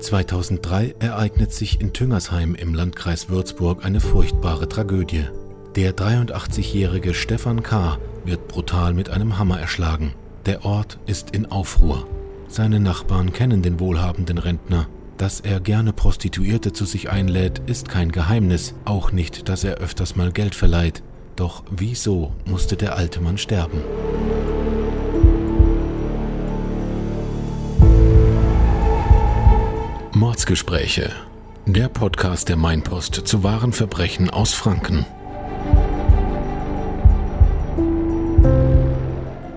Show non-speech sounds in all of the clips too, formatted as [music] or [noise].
2003 ereignet sich in Tüngersheim im Landkreis Würzburg eine furchtbare Tragödie. Der 83-jährige Stefan K. wird brutal mit einem Hammer erschlagen. Der Ort ist in Aufruhr. Seine Nachbarn kennen den wohlhabenden Rentner. Dass er gerne Prostituierte zu sich einlädt, ist kein Geheimnis, auch nicht, dass er öfters mal Geld verleiht. Doch wieso musste der alte Mann sterben? Mordsgespräche. Der Podcast der Mainpost zu wahren Verbrechen aus Franken.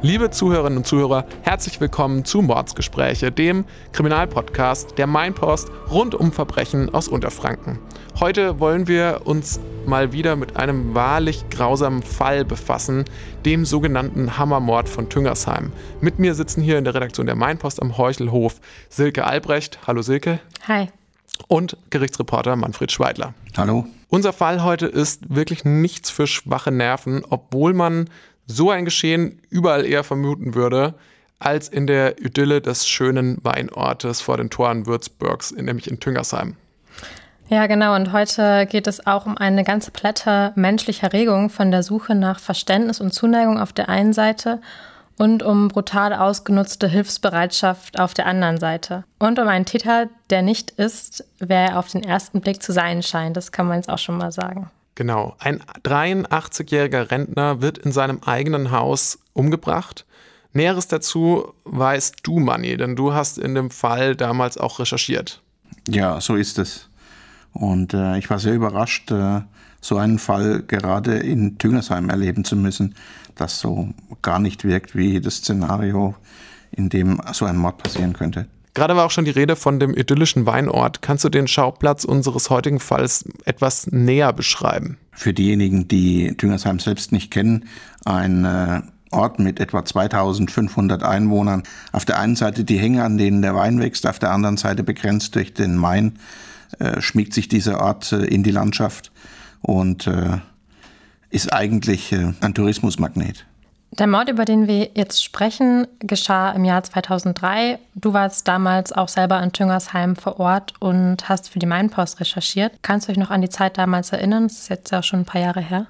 Liebe Zuhörerinnen und Zuhörer, herzlich willkommen zu Mordsgespräche, dem Kriminalpodcast der Mainpost rund um Verbrechen aus Unterfranken. Heute wollen wir uns mal wieder mit einem wahrlich grausamen Fall befassen, dem sogenannten Hammermord von Tüngersheim. Mit mir sitzen hier in der Redaktion der Mainpost am Heuchelhof Silke Albrecht. Hallo Silke. Hi. Und Gerichtsreporter Manfred Schweidler. Hallo. Unser Fall heute ist wirklich nichts für schwache Nerven, obwohl man so ein Geschehen überall eher vermuten würde, als in der Idylle des schönen Weinortes vor den Toren Würzburgs, nämlich in Tüngersheim. Ja, genau. Und heute geht es auch um eine ganze Palette menschlicher Regung von der Suche nach Verständnis und Zuneigung auf der einen Seite und um brutal ausgenutzte Hilfsbereitschaft auf der anderen Seite. Und um einen Täter, der nicht ist, wer er auf den ersten Blick zu sein scheint. Das kann man jetzt auch schon mal sagen. Genau. Ein 83-jähriger Rentner wird in seinem eigenen Haus umgebracht. Näheres dazu weißt du, Manni, denn du hast in dem Fall damals auch recherchiert. Ja, so ist es. Und äh, ich war sehr überrascht, äh, so einen Fall gerade in Tüngersheim erleben zu müssen, das so gar nicht wirkt wie das Szenario, in dem so ein Mord passieren könnte. Gerade war auch schon die Rede von dem idyllischen Weinort. Kannst du den Schauplatz unseres heutigen Falls etwas näher beschreiben? Für diejenigen, die Düngersheim selbst nicht kennen, ein äh, Ort mit etwa 2500 Einwohnern. Auf der einen Seite die Hänge, an denen der Wein wächst, auf der anderen Seite begrenzt durch den Main, äh, schmiegt sich dieser Ort äh, in die Landschaft und äh, ist eigentlich äh, ein Tourismusmagnet. Der Mord, über den wir jetzt sprechen, geschah im Jahr 2003. Du warst damals auch selber in Tüngersheim vor Ort und hast für die Mainpost recherchiert. Kannst du dich noch an die Zeit damals erinnern? Das ist jetzt ja schon ein paar Jahre her.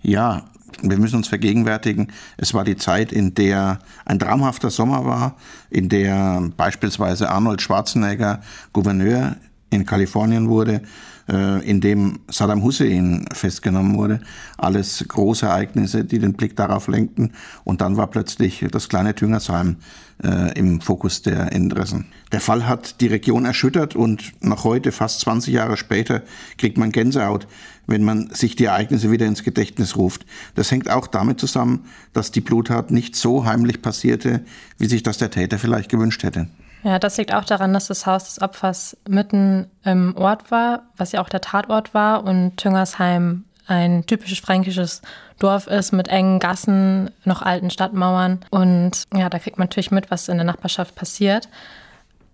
Ja, wir müssen uns vergegenwärtigen, es war die Zeit, in der ein traumhafter Sommer war, in der beispielsweise Arnold Schwarzenegger Gouverneur in Kalifornien wurde, äh, in dem Saddam Hussein festgenommen wurde. Alles große Ereignisse, die den Blick darauf lenkten. Und dann war plötzlich das kleine Tüngersheim äh, im Fokus der Interessen. Der Fall hat die Region erschüttert und noch heute, fast 20 Jahre später, kriegt man Gänsehaut, wenn man sich die Ereignisse wieder ins Gedächtnis ruft. Das hängt auch damit zusammen, dass die Bluttat nicht so heimlich passierte, wie sich das der Täter vielleicht gewünscht hätte. Ja, das liegt auch daran, dass das Haus des Opfers mitten im Ort war, was ja auch der Tatort war und Tüngersheim ein typisches fränkisches Dorf ist mit engen Gassen, noch alten Stadtmauern. Und ja, da kriegt man natürlich mit, was in der Nachbarschaft passiert.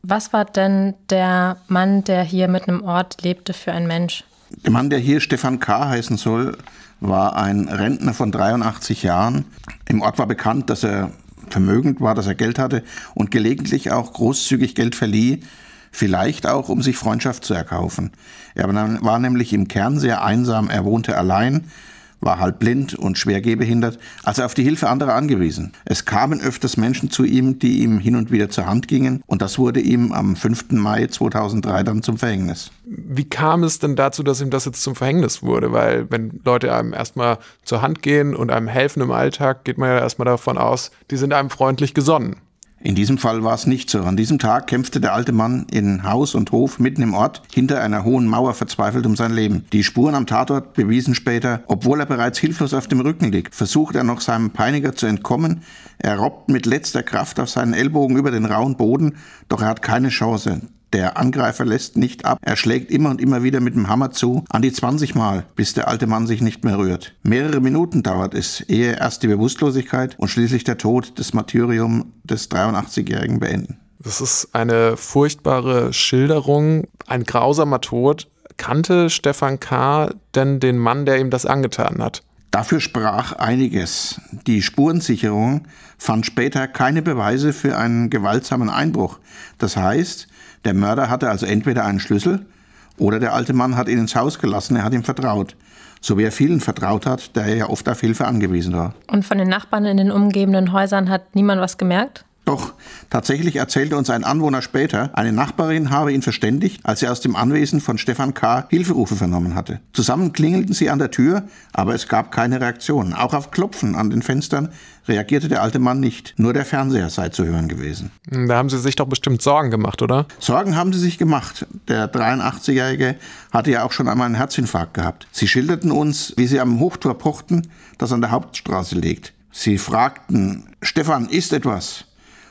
Was war denn der Mann, der hier mitten im Ort lebte, für ein Mensch? Der Mann, der hier Stefan K. heißen soll, war ein Rentner von 83 Jahren. Im Ort war bekannt, dass er vermögend war, dass er Geld hatte und gelegentlich auch großzügig Geld verlieh, vielleicht auch, um sich Freundschaft zu erkaufen. Er war nämlich im Kern sehr einsam, er wohnte allein, war halb blind und schwer gehbehindert, also auf die Hilfe anderer angewiesen. Es kamen öfters Menschen zu ihm, die ihm hin und wieder zur Hand gingen und das wurde ihm am 5. Mai 2003 dann zum Verhängnis. Wie kam es denn dazu, dass ihm das jetzt zum Verhängnis wurde? Weil wenn Leute einem erstmal zur Hand gehen und einem helfen im Alltag, geht man ja erstmal davon aus, die sind einem freundlich gesonnen. In diesem Fall war es nicht so. An diesem Tag kämpfte der alte Mann in Haus und Hof mitten im Ort hinter einer hohen Mauer verzweifelt um sein Leben. Die Spuren am Tatort bewiesen später, obwohl er bereits hilflos auf dem Rücken liegt, versucht er noch seinem Peiniger zu entkommen. Er robbt mit letzter Kraft auf seinen Ellbogen über den rauen Boden, doch er hat keine Chance. Der Angreifer lässt nicht ab. Er schlägt immer und immer wieder mit dem Hammer zu, an die 20 Mal, bis der alte Mann sich nicht mehr rührt. Mehrere Minuten dauert es, ehe erst die Bewusstlosigkeit und schließlich der Tod des Martyrium des 83-Jährigen beenden. Das ist eine furchtbare Schilderung, ein grausamer Tod. Kannte Stefan K. denn den Mann, der ihm das angetan hat? Dafür sprach einiges. Die Spurensicherung fand später keine Beweise für einen gewaltsamen Einbruch. Das heißt, der Mörder hatte also entweder einen Schlüssel oder der alte Mann hat ihn ins Haus gelassen, er hat ihm vertraut. So wie er vielen vertraut hat, der ja oft auf Hilfe angewiesen war. Und von den Nachbarn in den umgebenden Häusern hat niemand was gemerkt? Doch, tatsächlich erzählte uns ein Anwohner später, eine Nachbarin habe ihn verständigt, als er aus dem Anwesen von Stefan K. Hilferufe vernommen hatte. Zusammen klingelten sie an der Tür, aber es gab keine Reaktion. Auch auf Klopfen an den Fenstern reagierte der alte Mann nicht. Nur der Fernseher sei zu hören gewesen. Da haben Sie sich doch bestimmt Sorgen gemacht, oder? Sorgen haben sie sich gemacht. Der 83-Jährige hatte ja auch schon einmal einen Herzinfarkt gehabt. Sie schilderten uns, wie sie am Hochtor pochten, das an der Hauptstraße liegt. Sie fragten, Stefan, ist etwas?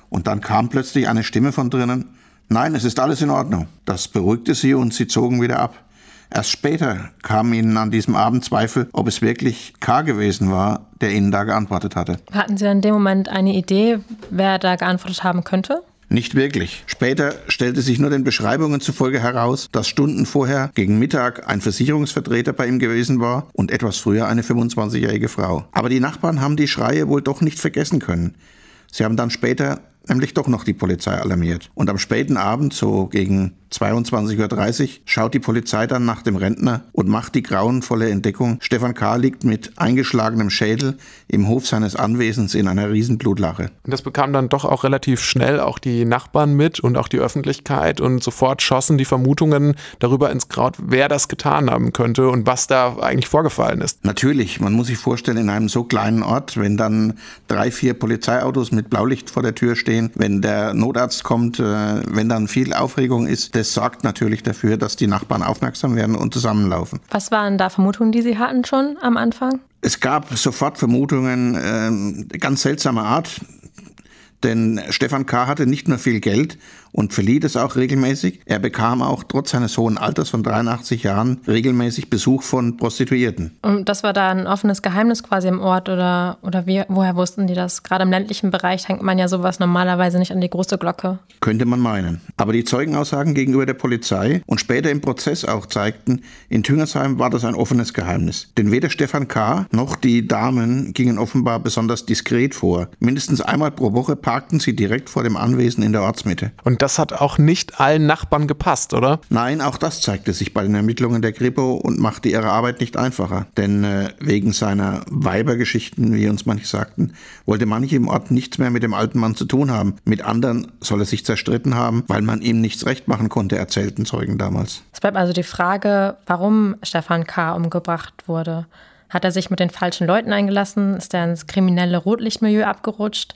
Und dann kam plötzlich eine Stimme von drinnen, nein, es ist alles in Ordnung. Das beruhigte sie und sie zogen wieder ab. Erst später kamen ihnen an diesem Abend Zweifel, ob es wirklich K. gewesen war, der ihnen da geantwortet hatte. Hatten Sie in dem Moment eine Idee, wer da geantwortet haben könnte? Nicht wirklich. Später stellte sich nur den Beschreibungen zufolge heraus, dass Stunden vorher gegen Mittag ein Versicherungsvertreter bei ihm gewesen war und etwas früher eine 25-jährige Frau. Aber die Nachbarn haben die Schreie wohl doch nicht vergessen können. Sie haben dann später nämlich doch noch die Polizei alarmiert. Und am späten Abend, so gegen 22.30 Uhr, schaut die Polizei dann nach dem Rentner und macht die grauenvolle Entdeckung, Stefan K. liegt mit eingeschlagenem Schädel im Hof seines Anwesens in einer Riesenblutlache. Und das bekam dann doch auch relativ schnell auch die Nachbarn mit und auch die Öffentlichkeit und sofort schossen die Vermutungen darüber ins Kraut, wer das getan haben könnte und was da eigentlich vorgefallen ist. Natürlich, man muss sich vorstellen, in einem so kleinen Ort, wenn dann drei, vier Polizeiautos mit Blaulicht vor der Tür stehen, wenn der Notarzt kommt, äh, wenn dann viel Aufregung ist, das sorgt natürlich dafür, dass die Nachbarn aufmerksam werden und zusammenlaufen. Was waren da Vermutungen, die Sie hatten schon am Anfang? Es gab sofort Vermutungen ähm, ganz seltsamer Art. Denn Stefan K. hatte nicht nur viel Geld und verlieh das auch regelmäßig, er bekam auch trotz seines hohen Alters von 83 Jahren regelmäßig Besuch von Prostituierten. Und das war da ein offenes Geheimnis quasi im Ort oder, oder wie, woher wussten die das? Gerade im ländlichen Bereich hängt man ja sowas normalerweise nicht an die große Glocke. Könnte man meinen. Aber die Zeugenaussagen gegenüber der Polizei und später im Prozess auch zeigten, in Tüngersheim war das ein offenes Geheimnis. Denn weder Stefan K. noch die Damen gingen offenbar besonders diskret vor. Mindestens einmal pro Woche parkten sie direkt vor dem Anwesen in der Ortsmitte. Und das hat auch nicht allen Nachbarn gepasst, oder? Nein, auch das zeigte sich bei den Ermittlungen der Kripo und machte ihre Arbeit nicht einfacher. Denn äh, wegen seiner Weibergeschichten, wie uns manche sagten, wollte manche im Ort nichts mehr mit dem alten Mann zu tun haben. Mit anderen soll er sich zerstritten haben, weil man ihm nichts recht machen konnte, erzählten Zeugen damals. Es bleibt also die Frage, warum Stefan K. umgebracht wurde. Hat er sich mit den falschen Leuten eingelassen? Ist er ins kriminelle Rotlichtmilieu abgerutscht?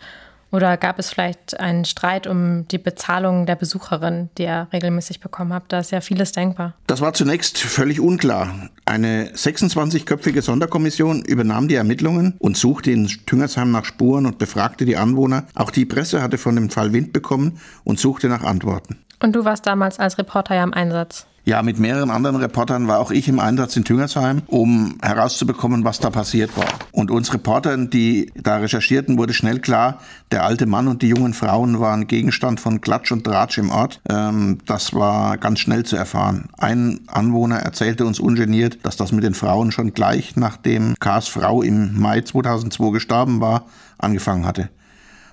Oder gab es vielleicht einen Streit um die Bezahlung der Besucherin, die er regelmäßig bekommen hat? Da ist ja vieles denkbar. Das war zunächst völlig unklar. Eine 26-köpfige Sonderkommission übernahm die Ermittlungen und suchte in Tüngersheim nach Spuren und befragte die Anwohner. Auch die Presse hatte von dem Fall Wind bekommen und suchte nach Antworten. Und du warst damals als Reporter ja im Einsatz. Ja, mit mehreren anderen Reportern war auch ich im Einsatz in Tüngersheim, um herauszubekommen, was da passiert war. Und uns Reportern, die da recherchierten, wurde schnell klar, der alte Mann und die jungen Frauen waren Gegenstand von Klatsch und Tratsch im Ort. Ähm, das war ganz schnell zu erfahren. Ein Anwohner erzählte uns ungeniert, dass das mit den Frauen schon gleich nachdem Kars Frau im Mai 2002 gestorben war, angefangen hatte.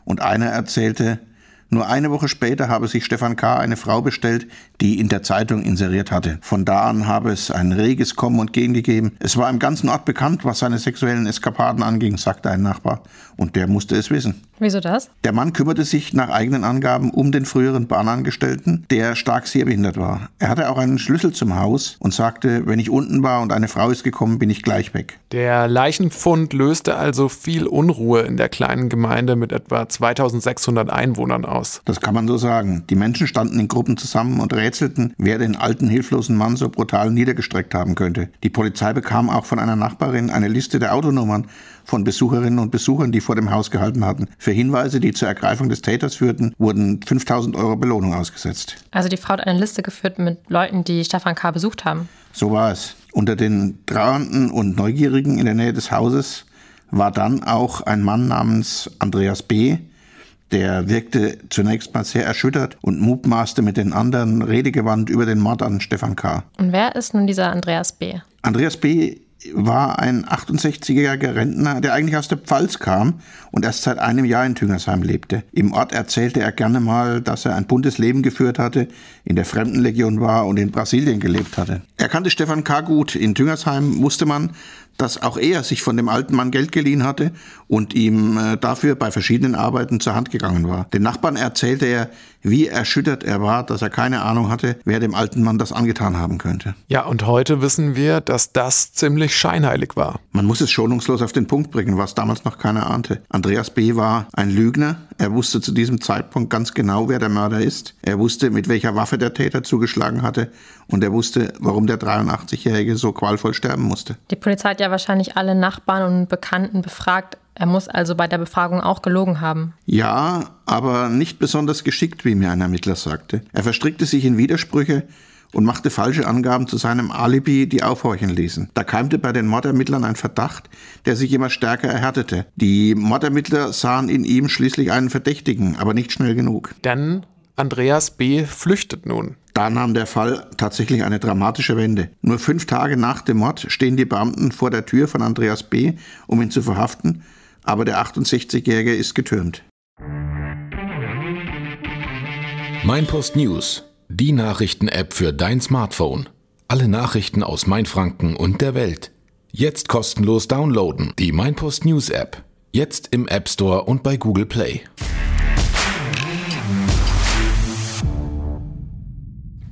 Und einer erzählte, nur eine Woche später habe sich Stefan K. eine Frau bestellt, die in der Zeitung inseriert hatte. Von da an habe es ein reges Kommen und Gehen gegeben. Es war im ganzen Ort bekannt, was seine sexuellen Eskapaden anging, sagte ein Nachbar. Und der musste es wissen. Wieso das? Der Mann kümmerte sich nach eigenen Angaben um den früheren Bahnangestellten, der stark sehbehindert war. Er hatte auch einen Schlüssel zum Haus und sagte, wenn ich unten war und eine Frau ist gekommen, bin ich gleich weg. Der Leichenfund löste also viel Unruhe in der kleinen Gemeinde mit etwa 2600 Einwohnern aus. Das kann man so sagen. Die Menschen standen in Gruppen zusammen und rätselten, wer den alten, hilflosen Mann so brutal niedergestreckt haben könnte. Die Polizei bekam auch von einer Nachbarin eine Liste der Autonummern von Besucherinnen und Besuchern, die vor dem Haus gehalten hatten. Für Hinweise, die zur Ergreifung des Täters führten, wurden 5000 Euro Belohnung ausgesetzt. Also die Frau hat eine Liste geführt mit Leuten, die Stefan K. besucht haben. So war es. Unter den Trauernden und Neugierigen in der Nähe des Hauses war dann auch ein Mann namens Andreas B., der wirkte zunächst mal sehr erschüttert und mutmaßte mit den anderen redegewandt über den Mord an Stefan K. Und wer ist nun dieser Andreas B.? Andreas B. war ein 68-jähriger Rentner, der eigentlich aus der Pfalz kam und erst seit einem Jahr in Tüngersheim lebte. Im Ort erzählte er gerne mal, dass er ein buntes Leben geführt hatte, in der Fremdenlegion war und in Brasilien gelebt hatte. Er kannte Stefan K. gut. In Tüngersheim wusste man, dass auch er sich von dem alten Mann Geld geliehen hatte und ihm äh, dafür bei verschiedenen Arbeiten zur Hand gegangen war. Den Nachbarn erzählte er, wie erschüttert er war, dass er keine Ahnung hatte, wer dem alten Mann das angetan haben könnte. Ja, und heute wissen wir, dass das ziemlich scheinheilig war. Man muss es schonungslos auf den Punkt bringen, was damals noch keiner ahnte. Andreas B. war ein Lügner. Er wusste zu diesem Zeitpunkt ganz genau, wer der Mörder ist. Er wusste, mit welcher Waffe der Täter zugeschlagen hatte. Und er wusste, warum der 83-Jährige so qualvoll sterben musste. Die Polizei hat ja wahrscheinlich alle Nachbarn und Bekannten befragt. Er muss also bei der Befragung auch gelogen haben. Ja, aber nicht besonders geschickt, wie mir ein Ermittler sagte. Er verstrickte sich in Widersprüche und machte falsche Angaben zu seinem Alibi, die aufhorchen ließen. Da keimte bei den Mordermittlern ein Verdacht, der sich immer stärker erhärtete. Die Mordermittler sahen in ihm schließlich einen Verdächtigen, aber nicht schnell genug. Denn Andreas B. flüchtet nun. Da nahm der Fall tatsächlich eine dramatische Wende. Nur fünf Tage nach dem Mord stehen die Beamten vor der Tür von Andreas B., um ihn zu verhaften, aber der 68-Jährige ist getürmt. Mein Post News, die Nachrichten-App für dein Smartphone. Alle Nachrichten aus Mainfranken und der Welt. Jetzt kostenlos downloaden. Die Mein Post News App. Jetzt im App Store und bei Google Play.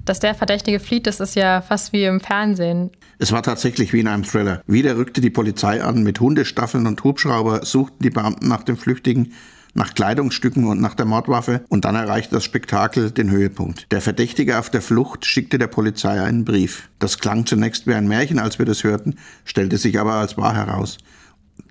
Dass der Verdächtige flieht, das ist ja fast wie im Fernsehen. Es war tatsächlich wie in einem Thriller. Wieder rückte die Polizei an, mit Hundestaffeln und Hubschrauber suchten die Beamten nach dem Flüchtigen, nach Kleidungsstücken und nach der Mordwaffe und dann erreichte das Spektakel den Höhepunkt. Der Verdächtige auf der Flucht schickte der Polizei einen Brief. Das klang zunächst wie ein Märchen, als wir das hörten, stellte sich aber als wahr heraus.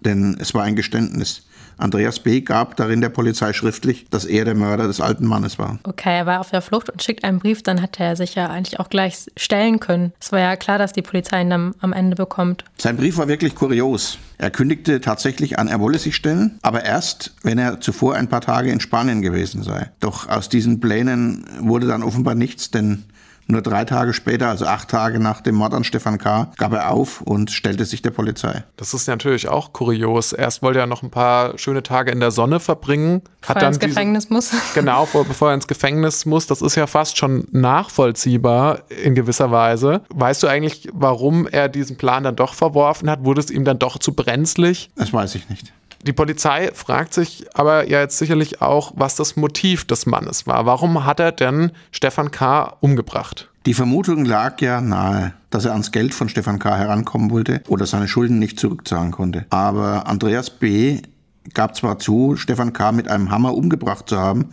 Denn es war ein Geständnis. Andreas B. gab darin der Polizei schriftlich, dass er der Mörder des alten Mannes war. Okay, er war auf der Flucht und schickt einen Brief, dann hätte er sich ja eigentlich auch gleich stellen können. Es war ja klar, dass die Polizei ihn dann am Ende bekommt. Sein Brief war wirklich kurios. Er kündigte tatsächlich an, er wolle sich stellen, aber erst, wenn er zuvor ein paar Tage in Spanien gewesen sei. Doch aus diesen Plänen wurde dann offenbar nichts, denn nur drei Tage später, also acht Tage nach dem Mord an Stefan K., gab er auf und stellte sich der Polizei. Das ist natürlich auch kurios. Erst wollte er noch ein paar schöne Tage in der Sonne verbringen. Bevor er ins Gefängnis muss. [laughs] Genau, bevor er ins Gefängnis muss. Das ist ja fast schon nachvollziehbar in gewisser Weise. Weißt du eigentlich, warum er diesen Plan dann doch verworfen hat? Wurde es ihm dann doch zu brenzlig? Das weiß ich nicht. Die Polizei fragt sich aber ja jetzt sicherlich auch, was das Motiv des Mannes war. Warum hat er denn Stefan K. umgebracht? Die Vermutung lag ja nahe, dass er ans Geld von Stefan K. herankommen wollte oder seine Schulden nicht zurückzahlen konnte. Aber Andreas B. gab zwar zu, Stefan K. mit einem Hammer umgebracht zu haben,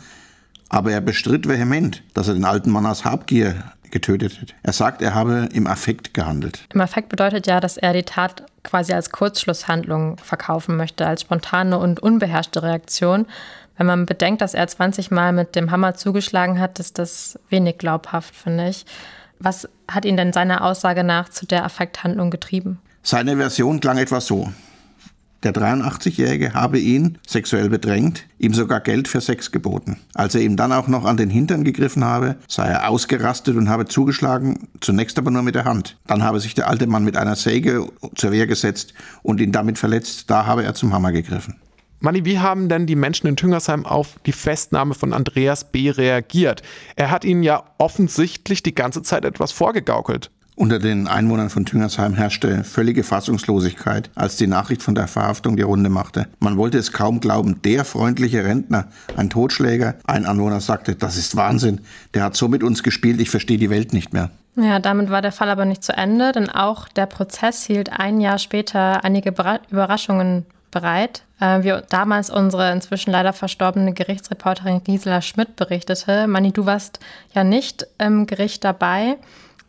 aber er bestritt vehement, dass er den alten Mann aus Habgier getötet hat. Er sagt, er habe im Affekt gehandelt. Im Affekt bedeutet ja, dass er die Tat quasi als Kurzschlusshandlung verkaufen möchte, als spontane und unbeherrschte Reaktion. Wenn man bedenkt, dass er 20 Mal mit dem Hammer zugeschlagen hat, ist das wenig glaubhaft, finde ich. Was hat ihn denn seiner Aussage nach zu der Affekthandlung getrieben? Seine Version klang etwa so. Der 83-Jährige habe ihn sexuell bedrängt, ihm sogar Geld für Sex geboten. Als er ihm dann auch noch an den Hintern gegriffen habe, sei er ausgerastet und habe zugeschlagen, zunächst aber nur mit der Hand. Dann habe sich der alte Mann mit einer Säge zur Wehr gesetzt und ihn damit verletzt. Da habe er zum Hammer gegriffen. Manni, wie haben denn die Menschen in Tüngersheim auf die Festnahme von Andreas B. reagiert? Er hat ihnen ja offensichtlich die ganze Zeit etwas vorgegaukelt. Unter den Einwohnern von Tüngersheim herrschte völlige Fassungslosigkeit, als die Nachricht von der Verhaftung die Runde machte. Man wollte es kaum glauben. Der freundliche Rentner, ein Totschläger, ein Anwohner sagte, das ist Wahnsinn. Der hat so mit uns gespielt, ich verstehe die Welt nicht mehr. Ja, damit war der Fall aber nicht zu Ende, denn auch der Prozess hielt ein Jahr später einige Überraschungen bereit. Äh, wie damals unsere inzwischen leider verstorbene Gerichtsreporterin Gisela Schmidt berichtete. Mani, du warst ja nicht im Gericht dabei.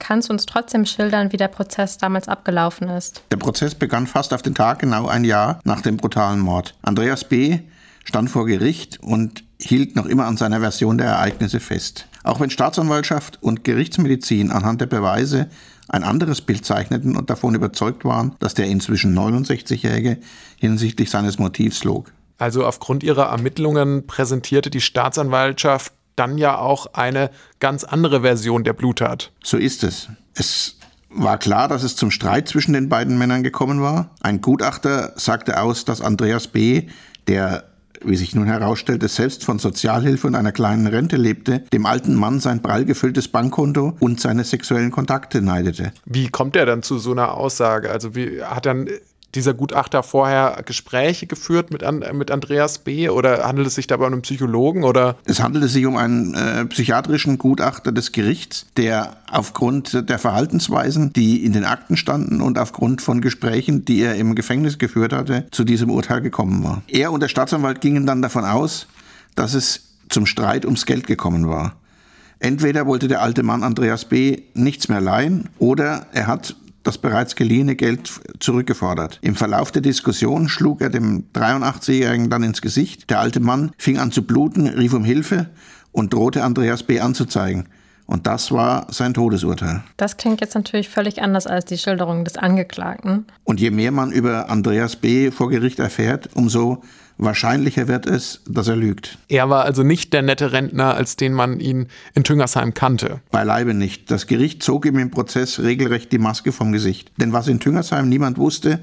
Kannst du uns trotzdem schildern, wie der Prozess damals abgelaufen ist? Der Prozess begann fast auf den Tag genau ein Jahr nach dem brutalen Mord. Andreas B. stand vor Gericht und hielt noch immer an seiner Version der Ereignisse fest. Auch wenn Staatsanwaltschaft und Gerichtsmedizin anhand der Beweise ein anderes Bild zeichneten und davon überzeugt waren, dass der inzwischen 69-Jährige hinsichtlich seines Motivs log. Also aufgrund ihrer Ermittlungen präsentierte die Staatsanwaltschaft dann ja auch eine ganz andere Version der Bluttat. So ist es. Es war klar, dass es zum Streit zwischen den beiden Männern gekommen war. Ein Gutachter sagte aus, dass Andreas B., der wie sich nun herausstellte, selbst von Sozialhilfe und einer kleinen Rente lebte, dem alten Mann sein prall gefülltes Bankkonto und seine sexuellen Kontakte neidete. Wie kommt er dann zu so einer Aussage? Also wie hat dann dieser Gutachter vorher Gespräche geführt mit, an, mit Andreas B. oder handelt es sich dabei um einen Psychologen oder? Es handelte sich um einen äh, psychiatrischen Gutachter des Gerichts, der aufgrund der Verhaltensweisen, die in den Akten standen und aufgrund von Gesprächen, die er im Gefängnis geführt hatte, zu diesem Urteil gekommen war. Er und der Staatsanwalt gingen dann davon aus, dass es zum Streit ums Geld gekommen war. Entweder wollte der alte Mann Andreas B. nichts mehr leihen oder er hat das bereits geliehene Geld zurückgefordert. Im Verlauf der Diskussion schlug er dem 83-Jährigen dann ins Gesicht. Der alte Mann fing an zu bluten, rief um Hilfe und drohte Andreas B. anzuzeigen. Und das war sein Todesurteil. Das klingt jetzt natürlich völlig anders als die Schilderung des Angeklagten. Und je mehr man über Andreas B. vor Gericht erfährt, umso wahrscheinlicher wird es, dass er lügt. Er war also nicht der nette Rentner, als den man ihn in Tüngersheim kannte. Beileibe nicht. Das Gericht zog ihm im Prozess regelrecht die Maske vom Gesicht. Denn was in Tüngersheim niemand wusste,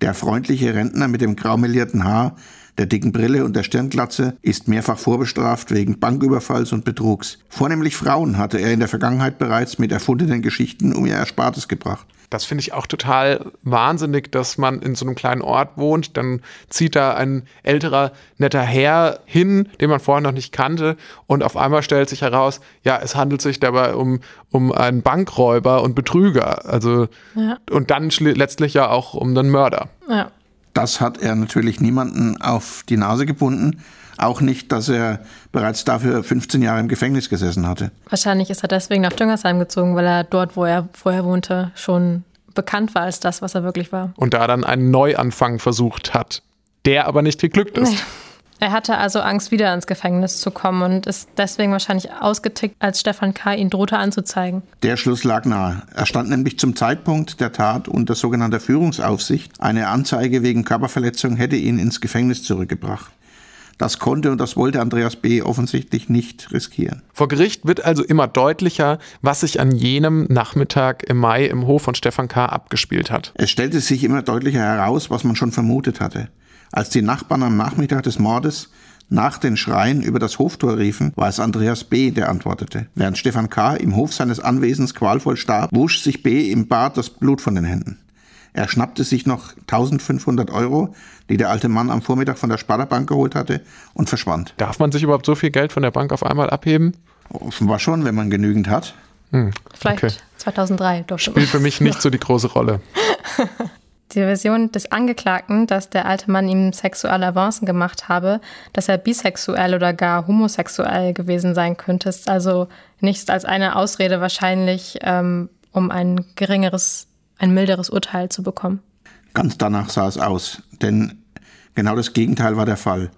der freundliche Rentner mit dem graumelierten Haar, der dicken Brille und der Stirnglatze ist mehrfach vorbestraft wegen Banküberfalls und Betrugs. Vornehmlich Frauen hatte er in der Vergangenheit bereits mit erfundenen Geschichten um ihr Erspartes gebracht. Das finde ich auch total wahnsinnig, dass man in so einem kleinen Ort wohnt. Dann zieht da ein älterer, netter Herr hin, den man vorher noch nicht kannte. Und auf einmal stellt sich heraus, ja, es handelt sich dabei um, um einen Bankräuber und Betrüger. Also, ja. und dann letztlich ja auch um einen Mörder. Ja. Das hat er natürlich niemanden auf die Nase gebunden. Auch nicht, dass er bereits dafür 15 Jahre im Gefängnis gesessen hatte. Wahrscheinlich ist er deswegen nach Düngersheim gezogen, weil er dort, wo er vorher wohnte, schon bekannt war als das, was er wirklich war. Und da dann einen Neuanfang versucht hat, der aber nicht geglückt ist. Er hatte also Angst, wieder ins Gefängnis zu kommen und ist deswegen wahrscheinlich ausgetickt, als Stefan K. ihn drohte anzuzeigen. Der Schluss lag nahe. Er stand nämlich zum Zeitpunkt der Tat unter sogenannter Führungsaufsicht. Eine Anzeige wegen Körperverletzung hätte ihn ins Gefängnis zurückgebracht. Das konnte und das wollte Andreas B. offensichtlich nicht riskieren. Vor Gericht wird also immer deutlicher, was sich an jenem Nachmittag im Mai im Hof von Stefan K. abgespielt hat. Es stellte sich immer deutlicher heraus, was man schon vermutet hatte. Als die Nachbarn am Nachmittag des Mordes nach den Schreien über das Hoftor riefen, war es Andreas B., der antwortete. Während Stefan K. im Hof seines Anwesens qualvoll starb, wusch sich B. im Bad das Blut von den Händen. Er schnappte sich noch 1500 Euro, die der alte Mann am Vormittag von der Sparda-Bank geholt hatte, und verschwand. Darf man sich überhaupt so viel Geld von der Bank auf einmal abheben? Offenbar schon, wenn man genügend hat. Hm, Vielleicht okay. 2003 doch schon. Spielt für mich nicht so die große Rolle. [laughs] Die Version des Angeklagten, dass der alte Mann ihm sexuelle Avancen gemacht habe, dass er bisexuell oder gar homosexuell gewesen sein könnte, ist also nichts als eine Ausrede wahrscheinlich, ähm, um ein geringeres ein milderes Urteil zu bekommen. Ganz danach sah es aus, denn genau das Gegenteil war der Fall.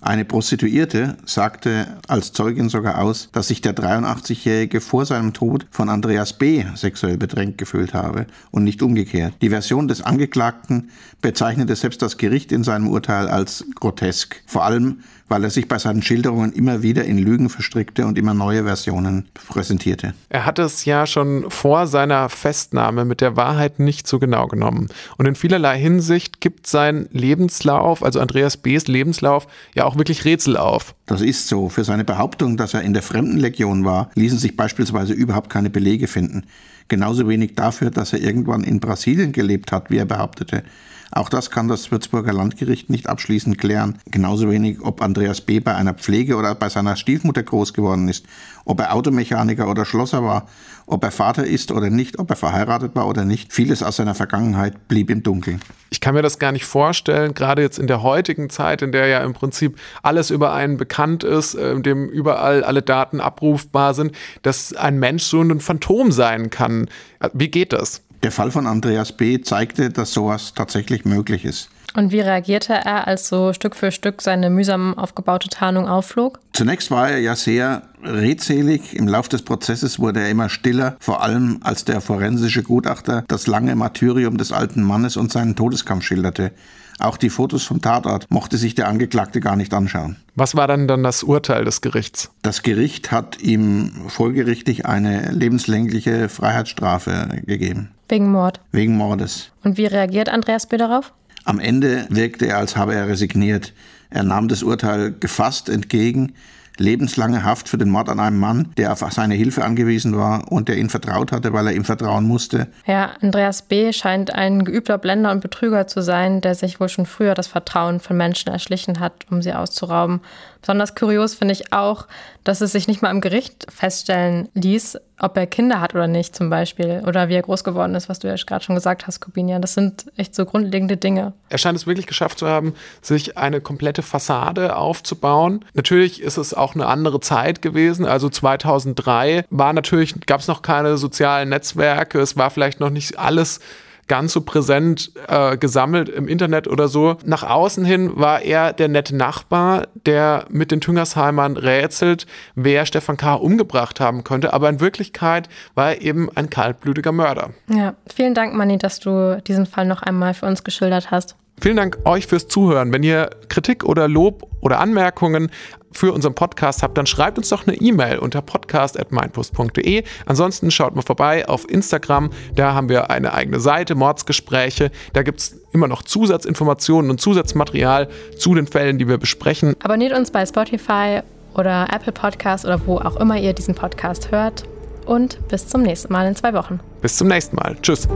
Eine Prostituierte sagte als Zeugin sogar aus, dass sich der 83-Jährige vor seinem Tod von Andreas B. sexuell bedrängt gefühlt habe und nicht umgekehrt. Die Version des Angeklagten bezeichnete selbst das Gericht in seinem Urteil als grotesk. Vor allem, weil er sich bei seinen Schilderungen immer wieder in Lügen verstrickte und immer neue Versionen präsentierte. Er hatte es ja schon vor seiner Festnahme mit der Wahrheit nicht so genau genommen. Und in vielerlei Hinsicht gibt sein Lebenslauf, also Andreas B.'s Lebenslauf, ja auch wirklich Rätsel auf. Das ist so. Für seine Behauptung, dass er in der Fremdenlegion war, ließen sich beispielsweise überhaupt keine Belege finden. Genauso wenig dafür, dass er irgendwann in Brasilien gelebt hat, wie er behauptete. Auch das kann das Würzburger Landgericht nicht abschließend klären. Genauso wenig, ob Andreas B. bei einer Pflege oder bei seiner Stiefmutter groß geworden ist, ob er Automechaniker oder Schlosser war, ob er Vater ist oder nicht, ob er verheiratet war oder nicht. Vieles aus seiner Vergangenheit blieb im Dunkeln. Ich kann mir das gar nicht vorstellen, gerade jetzt in der heutigen Zeit, in der ja im Prinzip alles über einen bekannt ist, in äh, dem überall alle Daten abrufbar sind, dass ein Mensch so ein Phantom sein kann. Wie geht das? Der Fall von Andreas B. zeigte, dass sowas tatsächlich möglich ist. Und wie reagierte er, als so Stück für Stück seine mühsam aufgebaute Tarnung aufflog? Zunächst war er ja sehr redselig. Im Lauf des Prozesses wurde er immer stiller, vor allem als der forensische Gutachter das lange Martyrium des alten Mannes und seinen Todeskampf schilderte. Auch die Fotos vom Tatort mochte sich der Angeklagte gar nicht anschauen. Was war dann dann das Urteil des Gerichts? Das Gericht hat ihm folgerichtig eine lebenslängliche Freiheitsstrafe gegeben. Wegen Mord. Wegen Mordes. Und wie reagiert Andreas B. darauf? Am Ende wirkte er, als habe er resigniert. Er nahm das Urteil gefasst entgegen, lebenslange Haft für den Mord an einem Mann, der auf seine Hilfe angewiesen war und der ihn vertraut hatte, weil er ihm vertrauen musste. Ja, Andreas B. scheint ein geübter Blender und Betrüger zu sein, der sich wohl schon früher das Vertrauen von Menschen erschlichen hat, um sie auszurauben. Besonders kurios finde ich auch, dass es sich nicht mal im Gericht feststellen ließ, ob er Kinder hat oder nicht zum Beispiel oder wie er groß geworden ist, was du ja gerade schon gesagt hast, Kubinia. Das sind echt so grundlegende Dinge. Er scheint es wirklich geschafft zu haben, sich eine komplette Fassade aufzubauen. Natürlich ist es auch eine andere Zeit gewesen. Also 2003 war natürlich, gab es noch keine sozialen Netzwerke. Es war vielleicht noch nicht alles ganz so präsent äh, gesammelt im Internet oder so. Nach außen hin war er der nette Nachbar, der mit den Tüngersheimern rätselt, wer Stefan K. umgebracht haben könnte. Aber in Wirklichkeit war er eben ein kaltblütiger Mörder. Ja, vielen Dank, Manni, dass du diesen Fall noch einmal für uns geschildert hast. Vielen Dank euch fürs Zuhören. Wenn ihr Kritik oder Lob oder Anmerkungen für unseren Podcast habt, dann schreibt uns doch eine E-Mail unter podcast.meinpost.de. Ansonsten schaut mal vorbei auf Instagram. Da haben wir eine eigene Seite, Mordsgespräche. Da gibt es immer noch Zusatzinformationen und Zusatzmaterial zu den Fällen, die wir besprechen. Abonniert uns bei Spotify oder Apple Podcast oder wo auch immer ihr diesen Podcast hört. Und bis zum nächsten Mal in zwei Wochen. Bis zum nächsten Mal. Tschüss.